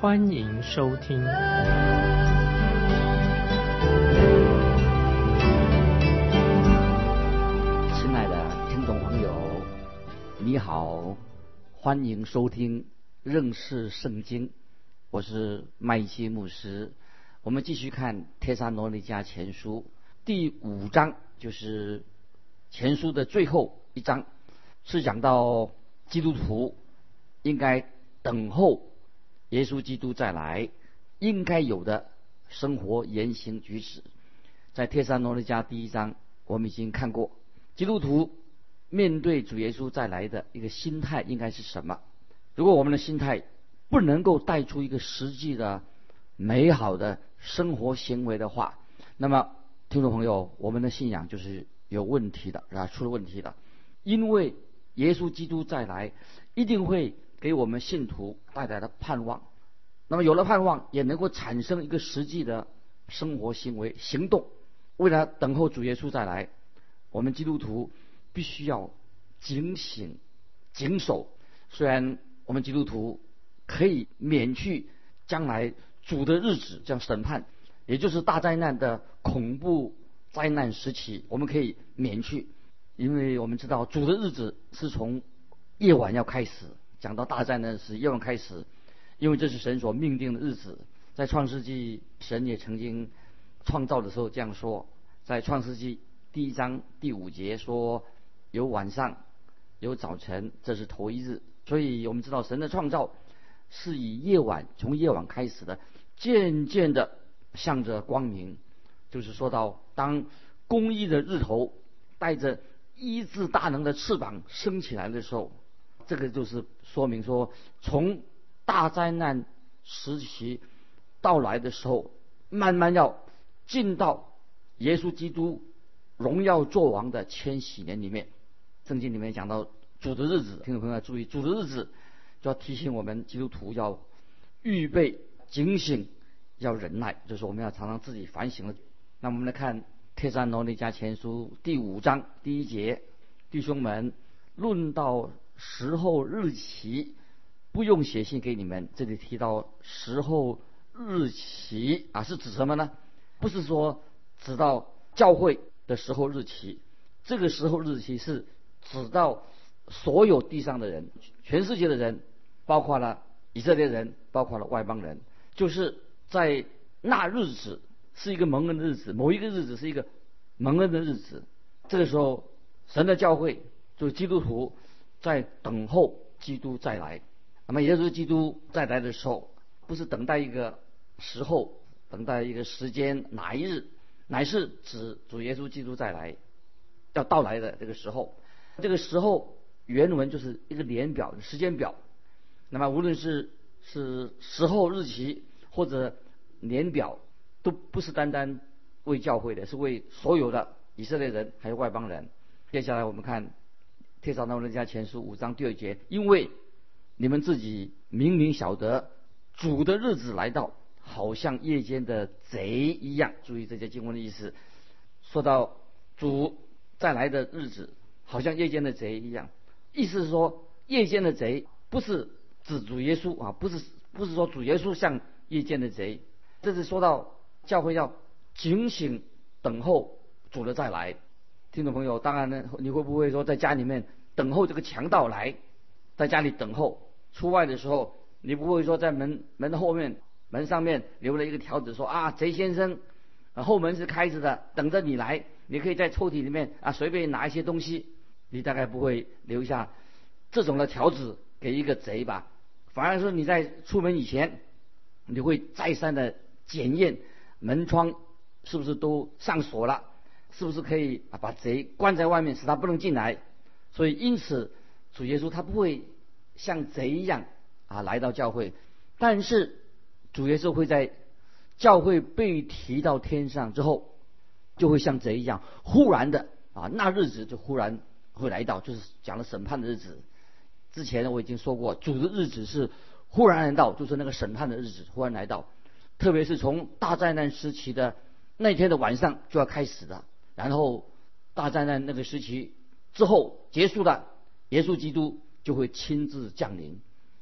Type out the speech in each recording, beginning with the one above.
欢迎收听。亲爱的听众朋友，你好，欢迎收听认识圣经，我是麦基牧师。我们继续看《帖撒罗尼迦前书》第五章，就是前书的最后一章，是讲到基督徒应该等候耶稣基督再来应该有的生活言行举止。在《帖山罗尼迦》第一章，我们已经看过。基督徒面对主耶稣再来的一个心态应该是什么？如果我们的心态不能够带出一个实际的美好的生活行为的话，那么听众朋友，我们的信仰就是有问题的，啊，出了问题的。因为耶稣基督再来，一定会给我们信徒带来的盼望。那么有了盼望，也能够产生一个实际的生活行为行动。为了等候主耶稣再来。我们基督徒必须要警醒、谨守。虽然我们基督徒可以免去将来主的日子这样审判，也就是大灾难的恐怖灾难时期，我们可以免去，因为我们知道主的日子是从夜晚要开始。讲到大战呢是夜晚开始，因为这是神所命定的日子。在创世纪，神也曾经创造的时候这样说，在创世纪。第一章第五节说，有晚上，有早晨，这是头一日。所以我们知道神的创造是以夜晚从夜晚开始的，渐渐的向着光明。就是说到当公义的日头带着医治大能的翅膀升起来的时候，这个就是说明说，从大灾难时期到来的时候，慢慢要进到耶稣基督。荣耀作王的千禧年里面，圣经里面讲到主的日子，听众朋友要注意，主的日子就要提醒我们基督徒要预备、警醒、要忍耐，就是我们要常常自己反省了。那我们来看《帖撒罗尼迦前书》第五章第一节，弟兄们，论到时候日期，不用写信给你们。这里提到时候日期啊，是指什么呢？不是说指到教会。的时候日期，这个时候日期是指到所有地上的人，全世界的人，包括了以色列人，包括了外邦人，就是在那日子是一个蒙恩的日子，某一个日子是一个蒙恩的日子。这个时候，神的教会就基督徒在等候基督再来。那么也就是基督再来的时候，不是等待一个时候，等待一个时间哪一日。乃是指主耶稣基督再来要到来的这个时候，这个时候原文就是一个年表、时间表。那么无论是是时候日期或者年表，都不是单单为教会的，是为所有的以色列人还有外邦人。接下来我们看《帖撒罗人家前书》五章第二节，因为你们自己明明晓得主的日子来到。好像夜间的贼一样，注意这些经文的意思。说到主再来的日子，好像夜间的贼一样，意思是说夜间的贼不是指主耶稣啊，不是不是说主耶稣像夜间的贼，这是说到教会要警醒等候主的再来。听众朋友，当然呢，你会不会说在家里面等候这个强盗来，在家里等候？出外的时候，你不会说在门门的后面。门上面留了一个条子，说啊，贼先生，后门是开着的，等着你来。你可以在抽屉里面啊随便拿一些东西。你大概不会留下这种的条子给一个贼吧？反而说你在出门以前，你会再三的检验门窗是不是都上锁了，是不是可以啊把贼关在外面，使他不能进来。所以因此主耶稣他不会像贼一样啊来到教会，但是。主耶稣会在教会被提到天上之后，就会像贼一样，忽然的啊，那日子就忽然会来到，就是讲了审判的日子。之前我已经说过，主的日子是忽然来到，就是那个审判的日子忽然来到，特别是从大灾难时期的那天的晚上就要开始的，然后大灾难那个时期之后结束了，耶稣基督就会亲自降临。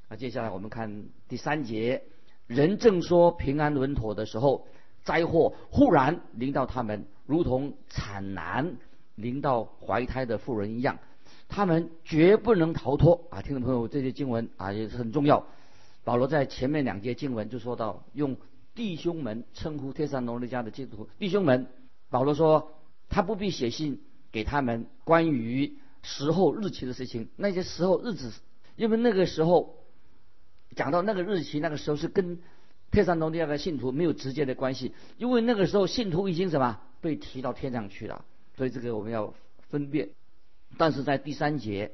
那接下来我们看第三节，人正说平安稳妥的时候，灾祸忽然临到他们，如同产难临到怀胎的妇人一样。他们绝不能逃脱啊！听众朋友，这些经文啊也是很重要。保罗在前面两节经文就说到，用弟兄们称呼帖撒罗尼迦的基督徒弟兄们。保罗说，他不必写信给他们关于时候日期的事情，那些时候日子，因为那个时候讲到那个日期，那个时候是跟帖撒罗尼迦的信徒没有直接的关系，因为那个时候信徒已经什么被提到天上去了，所以这个我们要分辨。但是在第三节，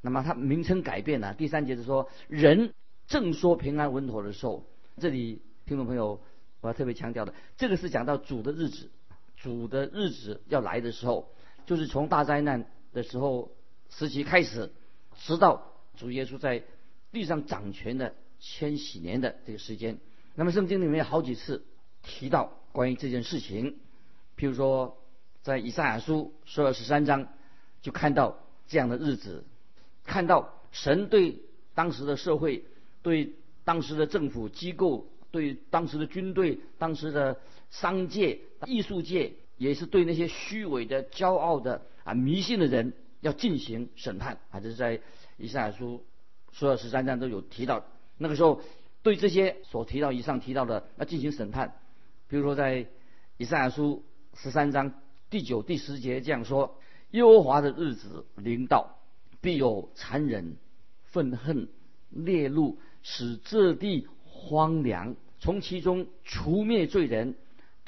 那么它名称改变了。第三节是说，人正说平安稳妥的时候，这里听众朋友，我要特别强调的，这个是讲到主的日子，主的日子要来的时候，就是从大灾难的时候时期开始，直到主耶稣在地上掌权的千禧年的这个时间。那么圣经里面好几次提到关于这件事情，譬如说在以赛亚书十二十三章。就看到这样的日子，看到神对当时的社会、对当时的政府机构、对当时的军队、当时的商界、艺术界，也是对那些虚伪的、骄傲的啊迷信的人要进行审判啊。这是在以赛亚书所有十三章都有提到。那个时候对这些所提到以上提到的要进行审判，比如说在以赛亚书十三章第九、第十节这样说。耶和华的日子临到，必有残忍、愤恨、烈怒，使这地荒凉，从其中除灭罪人。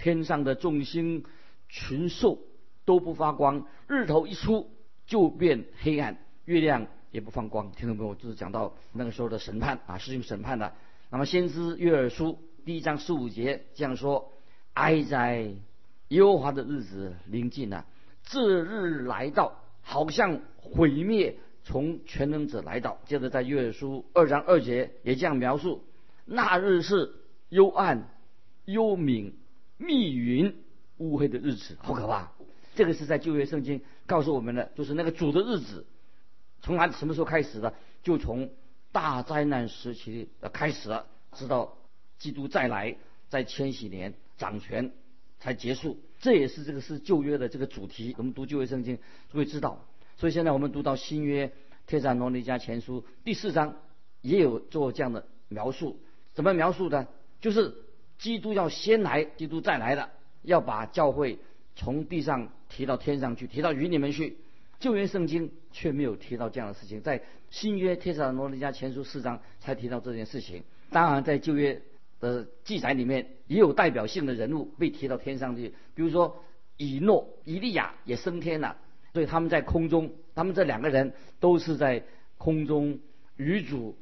天上的众星群兽都不发光，日头一出就变黑暗，月亮也不放光。听众朋友，就是讲到那个时候的审判啊，是用审判的。那么先知约珥书第一章十五节这样说：哀哉，耶和华的日子临近了。这日来到，好像毁灭从全能者来到。接着在约书二章二节也这样描述：那日是幽暗、幽冥、密云、乌黑的日子，好可怕。这个是在旧约圣经告诉我们的，就是那个主的日子，从哪什么时候开始的？就从大灾难时期的开始了，直到基督再来，在千禧年掌权才结束。这也是这个是旧约的这个主题。我们读旧约圣经就会知道。所以现在我们读到新约帖撒罗尼迦前书第四章，也有做这样的描述。怎么描述的？就是基督要先来，基督再来了，要把教会从地上提到天上去，提到云里面去。旧约圣经却没有提到这样的事情，在新约帖撒罗尼迦前书四章才提到这件事情。当然，在旧约。的记载里面也有代表性的人物被提到天上去，比如说以诺、以利亚也升天了，所以他们在空中，他们这两个人都是在空中与主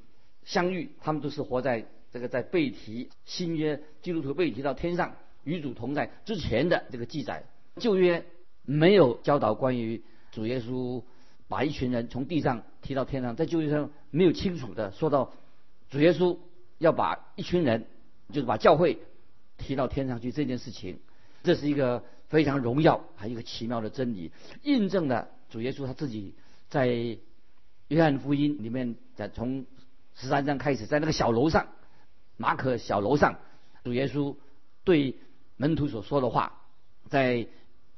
相遇，他们都是活在这个在被提新约基督徒被提到天上与主同在之前的这个记载，旧约没有教导关于主耶稣把一群人从地上提到天上，在旧约上没有清楚的说到主耶稣要把一群人。就是把教会提到天上去这件事情，这是一个非常荣耀还有一个奇妙的真理，印证了主耶稣他自己在约翰福音里面，在从十三章开始，在那个小楼上，马可小楼上，主耶稣对门徒所说的话，在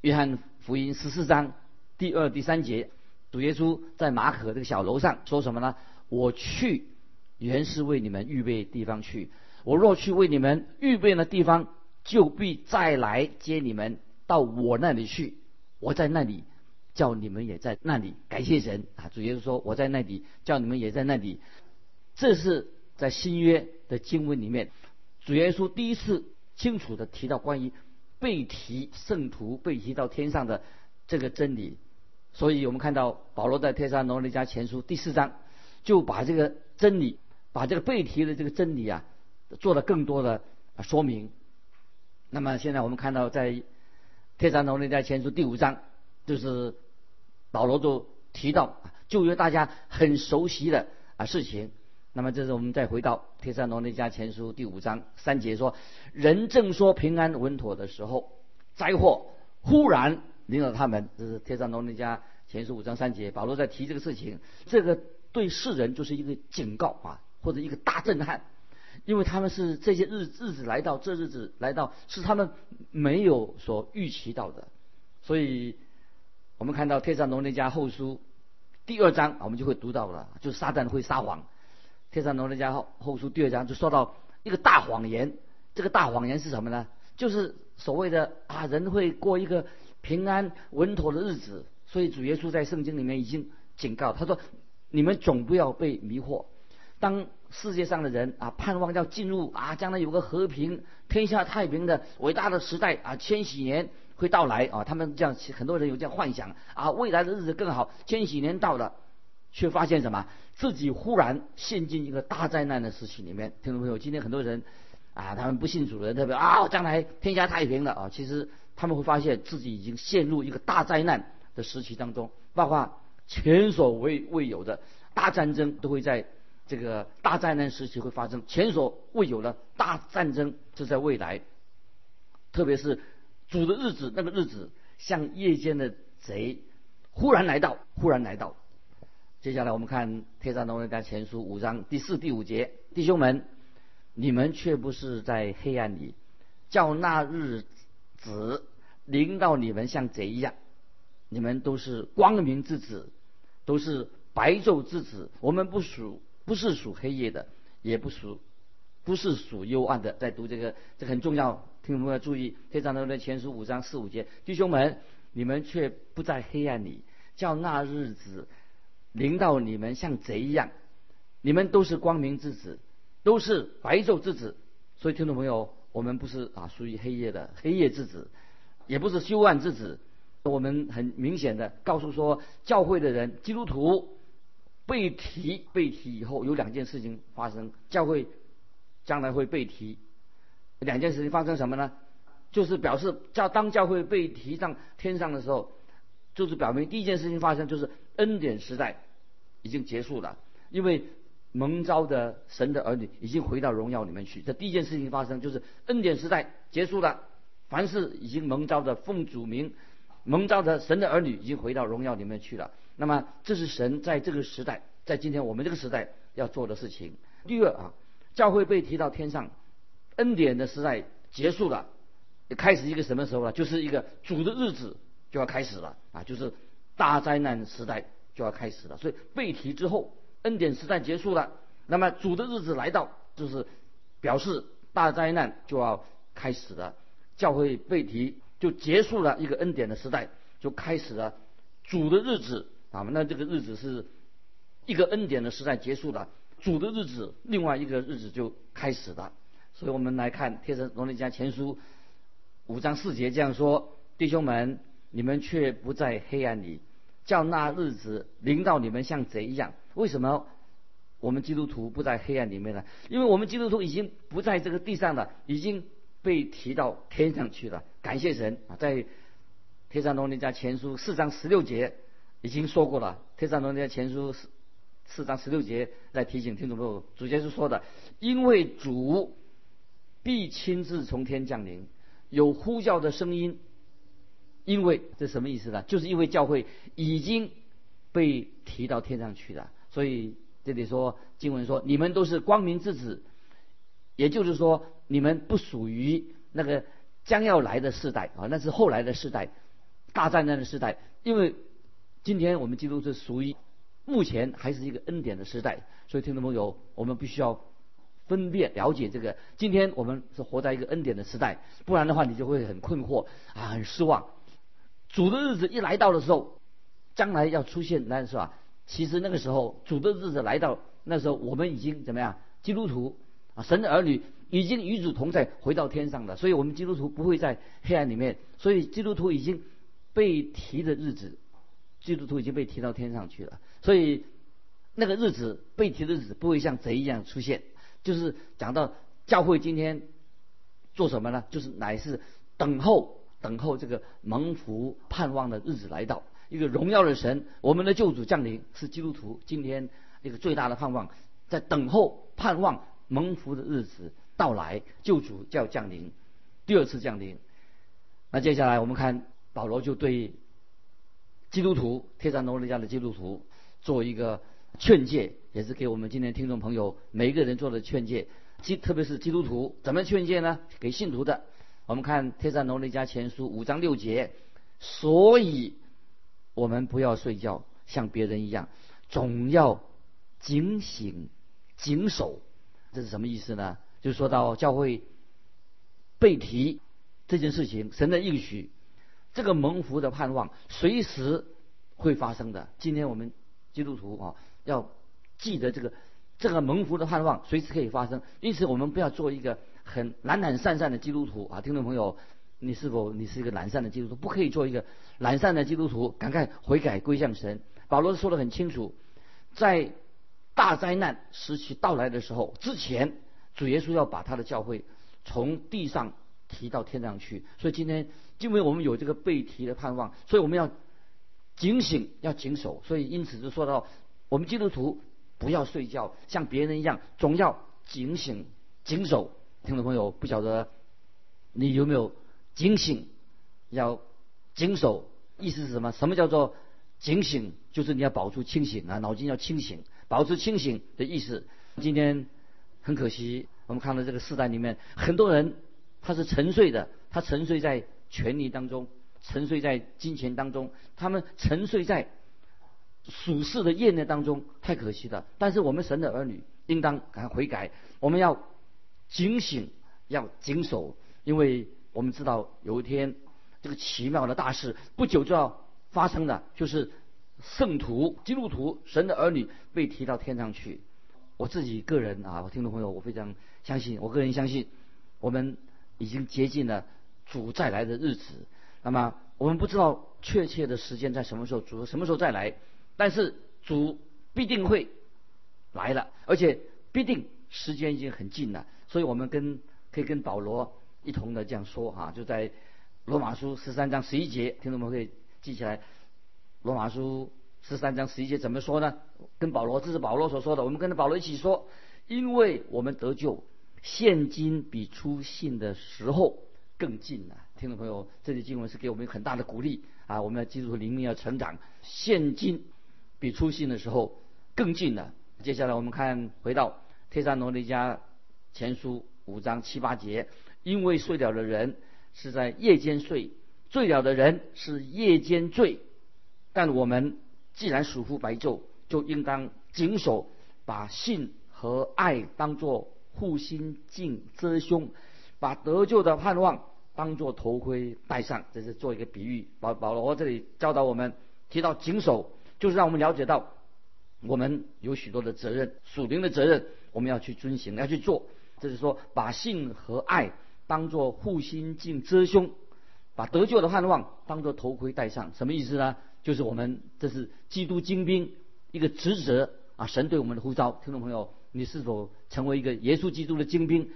约翰福音十四章第二、第三节，主耶稣在马可这个小楼上说什么呢？我去原是为你们预备地方去。我若去为你们预备的地方，就必再来接你们到我那里去。我在那里，叫你们也在那里。感谢神啊！主耶稣说：“我在那里，叫你们也在那里。”这是在新约的经文里面，主耶稣第一次清楚的提到关于被提圣徒被提到天上的这个真理。所以我们看到保罗在《天山罗尼迦前书》第四章就把这个真理，把这个被提的这个真理啊。做了更多的说明，那么现在我们看到在《帖撒罗尼迦前书》第五章，就是保罗就提到旧约大家很熟悉的啊事情。那么这是我们再回到《帖撒罗尼迦前书》第五章三节说：“人正说平安稳妥的时候，灾祸忽然临到他们。”这是《帖撒罗尼迦前书》五章三节。保罗在提这个事情，这个对世人就是一个警告啊，或者一个大震撼。因为他们是这些日日子来到，这日子来到是他们没有所预期到的，所以我们看到《天上龙那家后书》第二章，我们就会读到了，就是撒旦会撒谎。《天上龙那家后后书》第二章就说到一个大谎言，这个大谎言是什么呢？就是所谓的啊，人会过一个平安稳妥的日子。所以主耶稣在圣经里面已经警告他说：“你们总不要被迷惑。”当世界上的人啊，盼望要进入啊，将来有个和平、天下太平的伟大的时代啊，千禧年会到来啊。他们这样，很多人有这样幻想啊，未来的日子更好。千禧年到了，却发现什么？自己忽然陷进一个大灾难的时期里面。听众朋友，今天很多人啊，他们不信主的人特别啊，将来天下太平了啊。其实他们会发现自己已经陷入一个大灾难的时期当中，包括前所未未有的大战争都会在。这个大灾难时期会发生，前所未有的大战争就在未来。特别是主的日子，那个日子像夜间的贼，忽然来到，忽然来到。接下来我们看《天上龙人家前书》五章第四、第五节：弟兄们，你们却不是在黑暗里，叫那日子临到你们像贼一样。你们都是光明之子，都是白昼之子。我们不属。不是属黑夜的，也不属，不是属幽暗的。在读这个，这很重要，听众朋友注意。非常多的前书五章四五节，弟兄们，你们却不在黑暗里，叫那日子临到你们像贼一样。你们都是光明之子，都是白昼之子。所以听众朋友，我们不是啊属于黑夜的黑夜之子，也不是幽暗之子。我们很明显的告诉说，教会的人，基督徒。被提被提以后有两件事情发生，教会将来会被提。两件事情发生什么呢？就是表示教当教会被提上天上的时候，就是表明第一件事情发生就是恩典时代已经结束了，因为蒙召的神的儿女已经回到荣耀里面去。这第一件事情发生就是恩典时代结束了，凡是已经蒙召的奉主名蒙召的神的儿女已经回到荣耀里面去了。那么，这是神在这个时代，在今天我们这个时代要做的事情。第二啊，教会被提到天上，恩典的时代结束了，开始一个什么时候呢？就是一个主的日子就要开始了啊，就是大灾难时代就要开始了。所以被提之后，恩典时代结束了，那么主的日子来到，就是表示大灾难就要开始了。教会被提就结束了一个恩典的时代，就开始了主的日子。啊，那这个日子是一个恩典的时代结束了，主的日子，另外一个日子就开始了。所以我们来看《天神罗尼迦前书》五章四节这样说：“弟兄们，你们却不在黑暗里，叫那日子临到你们像贼一样。”为什么我们基督徒不在黑暗里面呢？因为我们基督徒已经不在这个地上了，已经被提到天上去了。感谢神啊！在《帖撒罗尼迦前书》四章十六节。已经说过了，《天上龙的前书》四四章十六节来提醒听众朋友，主节是说的，因为主必亲自从天降临，有呼叫的声音。因为这什么意思呢？就是因为教会已经被提到天上去了，所以这里说经文说，你们都是光明之子，也就是说，你们不属于那个将要来的世代啊，那是后来的世代，大战争的世代，因为。今天我们基督是属于目前还是一个恩典的时代，所以听众朋友，我们必须要分辨了解这个。今天我们是活在一个恩典的时代，不然的话你就会很困惑啊，很失望。主的日子一来到的时候，将来要出现，那是吧？其实那个时候主的日子来到，那时候我们已经怎么样？基督徒啊，神的儿女已经与主同在，回到天上了。所以我们基督徒不会在黑暗里面，所以基督徒已经被提的日子。基督徒已经被提到天上去了，所以那个日子被提的日子不会像贼一样出现。就是讲到教会今天做什么呢？就是乃是等候等候这个蒙福盼望的日子来到，一个荣耀的神，我们的救主降临，是基督徒今天一个最大的盼望，在等候盼望蒙福的日子到来，救主就要降临，第二次降临。那接下来我们看保罗就对基督徒贴上罗尼家的基督徒做一个劝诫，也是给我们今天听众朋友每一个人做的劝诫。基特别是基督徒怎么劝诫呢？给信徒的，我们看贴上罗尼家前书五章六节，所以我们不要睡觉，像别人一样，总要警醒、谨守。这是什么意思呢？就说到教会背题。这件事情，神的应许，这个蒙福的盼望，随时会发生的。今天我们基督徒啊，要记得这个这个蒙福的盼望，随时可以发生。因此，我们不要做一个很懒懒散散的基督徒啊！听众朋友，你是否你是一个懒散的基督徒？不可以做一个懒散的基督徒，赶快悔改归向神。保罗说的很清楚，在大灾难时期到来的时候之前，主耶稣要把他的教会从地上。提到天上去，所以今天因为我们有这个被提的盼望，所以我们要警醒，要谨守。所以因此就说到，我们基督徒不要睡觉，像别人一样，总要警醒、谨守。听众朋友，不晓得你有没有警醒，要谨守，意思是什么？什么叫做警醒？就是你要保持清醒啊，脑筋要清醒，保持清醒的意思。今天很可惜，我们看到这个时代里面，很多人。他是沉睡的，他沉睡在权力当中，沉睡在金钱当中，他们沉睡在属世的业内当中，太可惜了。但是我们神的儿女应当赶快悔改，我们要警醒，要谨守，因为我们知道有一天这个奇妙的大事不久就要发生的，就是圣徒基督徒神的儿女被提到天上去。我自己个人啊，我听众朋友，我非常相信，我个人相信我们。已经接近了主再来的日子，那么我们不知道确切的时间在什么时候，主什么时候再来，但是主必定会来了，而且必定时间已经很近了，所以我们跟可以跟保罗一同的这样说哈，就在罗马书十三章十一节，听众们可以记起来，罗马书十三章十一节怎么说呢？跟保罗这是保罗所说的，我们跟着保罗一起说，因为我们得救。现今比出信的时候更近了，听众朋友，这里经文是给我们很大的鼓励啊！我们要记住灵命要成长。现今比出信的时候更近了。接下来我们看回到《帖撒罗尼迦前书》五章七八节，因为睡了的人是在夜间睡，醉了的人是夜间醉。但我们既然属乎白昼，就应当谨守，把信和爱当作。护心镜遮胸，把得救的盼望当作头盔戴上，这是做一个比喻。保保罗这里教导我们，提到谨守，就是让我们了解到，我们有许多的责任，属灵的责任，我们要去遵行，要去做。这是说，把性和爱当作护心镜遮胸，把得救的盼望当作头盔戴上。什么意思呢？就是我们这是基督精兵一个职责啊，神对我们的呼召，听众朋友。你是否成为一个耶稣基督的精兵？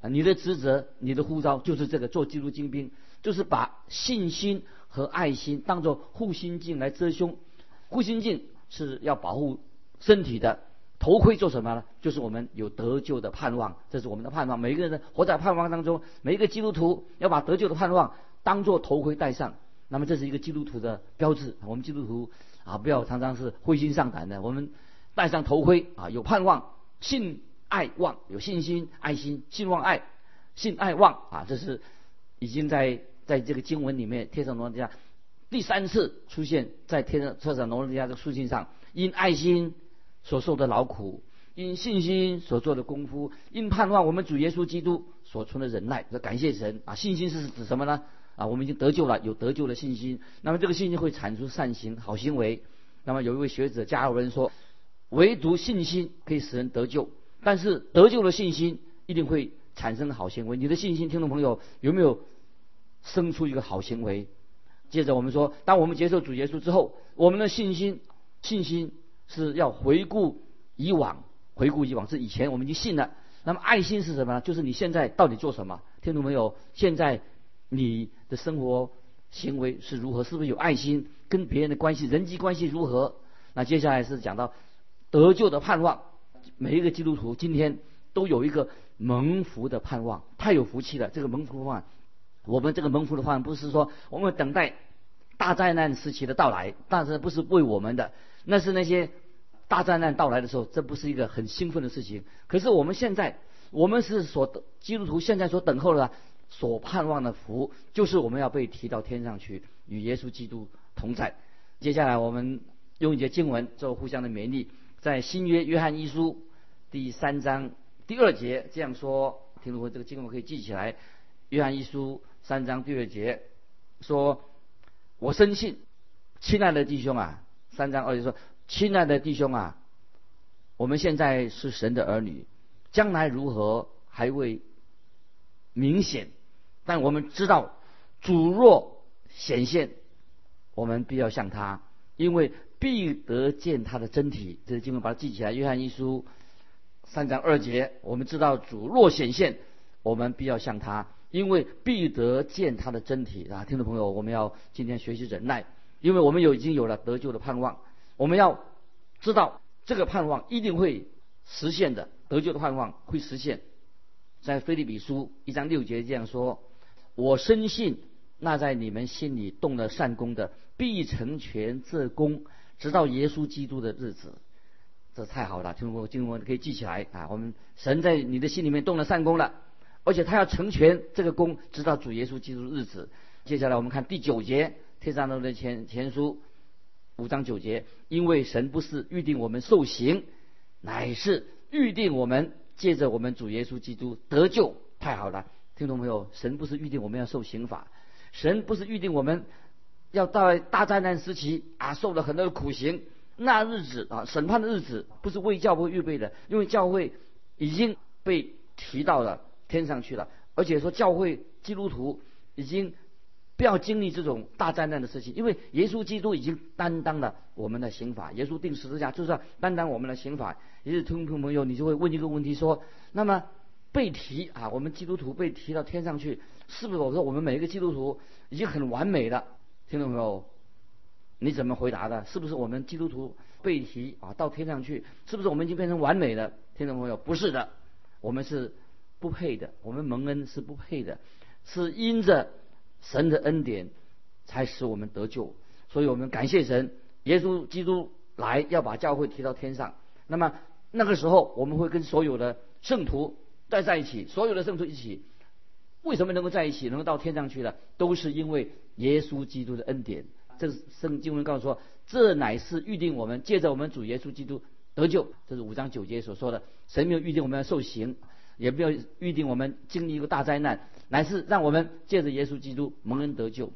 啊，你的职责、你的呼召就是这个做基督精兵，就是把信心和爱心当做护心镜来遮胸。护心镜是要保护身体的，头盔做什么呢？就是我们有得救的盼望，这是我们的盼望。每一个人活在盼望当中，每一个基督徒要把得救的盼望当做头盔戴上。那么这是一个基督徒的标志。我们基督徒啊，不要常常是灰心丧胆的。我们戴上头盔啊，有盼望。信爱望有信心爱心信望爱信爱望啊，这是已经在在这个经文里面，天上罗家第三次出现在天上天上罗家的书信上，因爱心所受的劳苦，因信心所做的功夫，因盼望我们主耶稣基督所存的忍耐，要感谢神啊！信心是指什么呢？啊，我们已经得救了，有得救的信心，那么这个信心会产出善行好行为。那么有一位学者加尔文说。唯独信心可以使人得救，但是得救的信心一定会产生好行为。你的信心，听众朋友有没有生出一个好行为？接着我们说，当我们接受主耶稣之后，我们的信心信心是要回顾以往，回顾以往是以前我们已经信了，那么爱心是什么呢？就是你现在到底做什么？听懂没有？现在你的生活行为是如何？是不是有爱心？跟别人的关系、人际关系如何？那接下来是讲到得救的盼望。每一个基督徒今天都有一个蒙福的盼望，太有福气了。这个蒙福的盼望，我们这个蒙福的盼望不是说我们等待大灾难时期的到来，但是不是为我们的，那是那些大灾难到来的时候，这不是一个很兴奋的事情。可是我们现在，我们是所基督徒现在所等候的、所盼望的福，就是我们要被提到天上去，与耶稣基督同在。接下来我们用一节经文做互相的勉励，在新约约翰一书。第三章第二节这样说，听众朋友，这个经文可以记起来。约翰一书三章第二节说：“我深信，亲爱的弟兄啊，三章二节说，亲爱的弟兄啊，我们现在是神的儿女，将来如何还未明显，但我们知道，主若显现，我们必要向他，因为必得见他的真体。”这个经文把它记起来。约翰一书。三章二节，我们知道主若显现，我们必要向他，因为必得见他的真体啊！听众朋友，我们要今天学习忍耐，因为我们有已经有了得救的盼望，我们要知道这个盼望一定会实现的，得救的盼望会实现。在菲利比书一章六节这样说：“我深信那在你们心里动了善功的，必成全这功，直到耶稣基督的日子。”这太好了，听众朋友，听众朋友可以记起来啊！我们神在你的心里面动了善功了，而且他要成全这个功，直到主耶稣基督日子。接下来我们看第九节，天上的前前书五章九节，因为神不是预定我们受刑，乃是预定我们借着我们主耶稣基督得救。太好了，听懂没有？神不是预定我们要受刑罚，神不是预定我们要到大灾难时期啊，受了很多的苦刑。那日子啊，审判的日子不是为教会预备的，因为教会已经被提到了天上去了，而且说教会基督徒已经不要经历这种大灾难的事情，因为耶稣基督已经担当了我们的刑法，耶稣定十字架就是担当我们的刑法。也是听众朋友，你就会问一个问题说：那么被提啊，我们基督徒被提到天上去，是不是我说我们每一个基督徒已经很完美了？听众朋友。你怎么回答的？是不是我们基督徒被提啊到天上去？是不是我们已经变成完美的听众朋友？不是的，我们是不配的，我们蒙恩是不配的，是因着神的恩典才使我们得救。所以我们感谢神，耶稣基督来要把教会提到天上。那么那个时候我们会跟所有的圣徒待在一起，所有的圣徒一起。为什么能够在一起，能够到天上去呢？都是因为耶稣基督的恩典。这圣经文告诉说，这乃是预定我们借着我们主耶稣基督得救。这是五章九节所说的。神没有预定我们要受刑，也不要预定我们经历一个大灾难，乃是让我们借着耶稣基督蒙恩得救。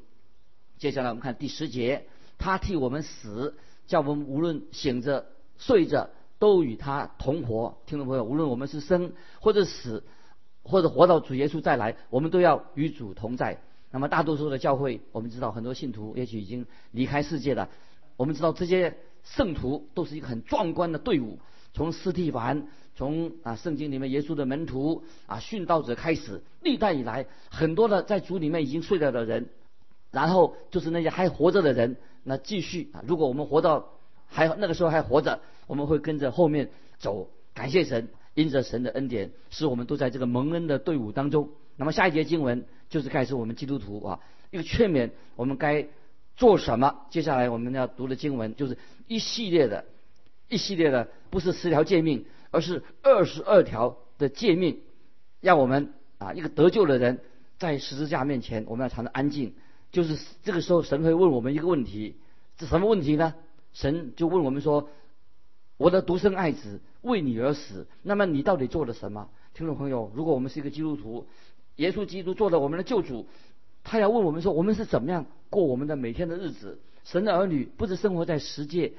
接下来我们看第十节，他替我们死，叫我们无论醒着睡着都与他同活。听众朋友，无论我们是生或者死，或者活到主耶稣再来，我们都要与主同在。那么大多数的教会，我们知道很多信徒也许已经离开世界了。我们知道这些圣徒都是一个很壮观的队伍，从斯蒂凡，从啊圣经里面耶稣的门徒啊殉道者开始，历代以来很多的在主里面已经睡了的人，然后就是那些还活着的人，那继续啊，如果我们活到还那个时候还活着，我们会跟着后面走。感谢神，因着神的恩典，使我们都在这个蒙恩的队伍当中。那么下一节经文就是开始我们基督徒啊一个劝勉，我们该做什么？接下来我们要读的经文就是一系列的，一系列的不是十条诫命，而是二十二条的诫命，让我们啊一个得救的人在十字架面前，我们要常常安静。就是这个时候，神会问我们一个问题，这什么问题呢？神就问我们说：“我的独生爱子为你而死，那么你到底做了什么？”听众朋友，如果我们是一个基督徒，耶稣基督做了我们的救主，他要问我们说：我们是怎么样过我们的每天的日子？神的儿女不是生活在十界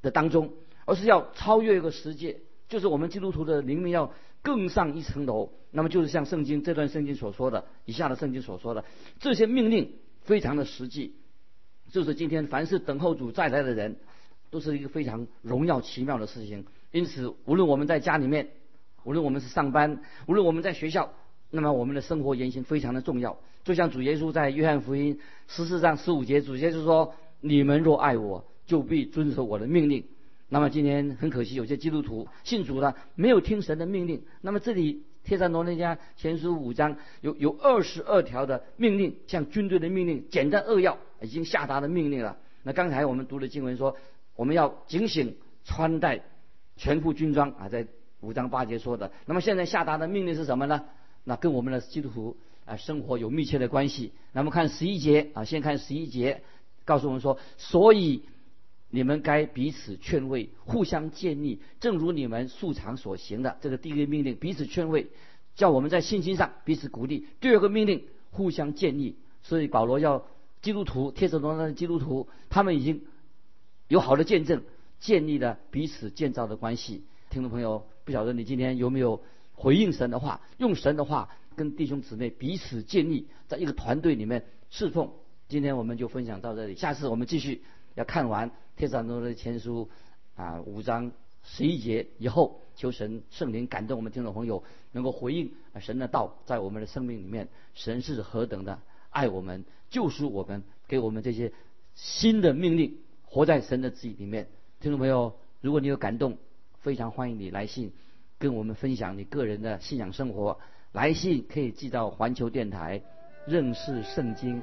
的当中，而是要超越一个十界，就是我们基督徒的灵命要更上一层楼。那么就是像圣经这段圣经所说的，以下的圣经所说的这些命令非常的实际，就是今天凡是等候主再来的人，都是一个非常荣耀奇妙的事情。因此，无论我们在家里面无论我们是上班，无论我们在学校，那么我们的生活言行非常的重要。就像主耶稣在约翰福音十四章十五节，主耶稣说：“你们若爱我，就必遵守我的命令。”那么今天很可惜，有些基督徒信主了，没有听神的命令。那么这里。帖撒罗尼迦前书五章有有二十二条的命令，像军队的命令，简单扼要，已经下达的命令了。那刚才我们读的经文说，我们要警醒穿戴全副军装啊，在五章八节说的。那么现在下达的命令是什么呢？那跟我们的基督徒啊生活有密切的关系。那么看十一节啊，先看十一节，告诉我们说，所以。你们该彼此劝慰，互相建立，正如你们素常所行的。这个第一个命令，彼此劝慰，叫我们在信心上彼此鼓励。第二个命令，互相建立。所以保罗要基督徒，帖撒罗那的基督徒，他们已经有好的见证，建立了彼此建造的关系。听众朋友，不晓得你今天有没有回应神的话，用神的话跟弟兄姊妹彼此建立，在一个团队里面侍奉。今天我们就分享到这里，下次我们继续。要看完《天上中的前书》啊五章十一节以后，求神圣灵感动我们听众朋友，能够回应神的道，在我们的生命里面，神是何等的爱我们，救赎我们，给我们这些新的命令，活在神的旨意里面。听众朋友，如果你有感动，非常欢迎你来信跟我们分享你个人的信仰生活。来信可以寄到环球电台，认识圣经。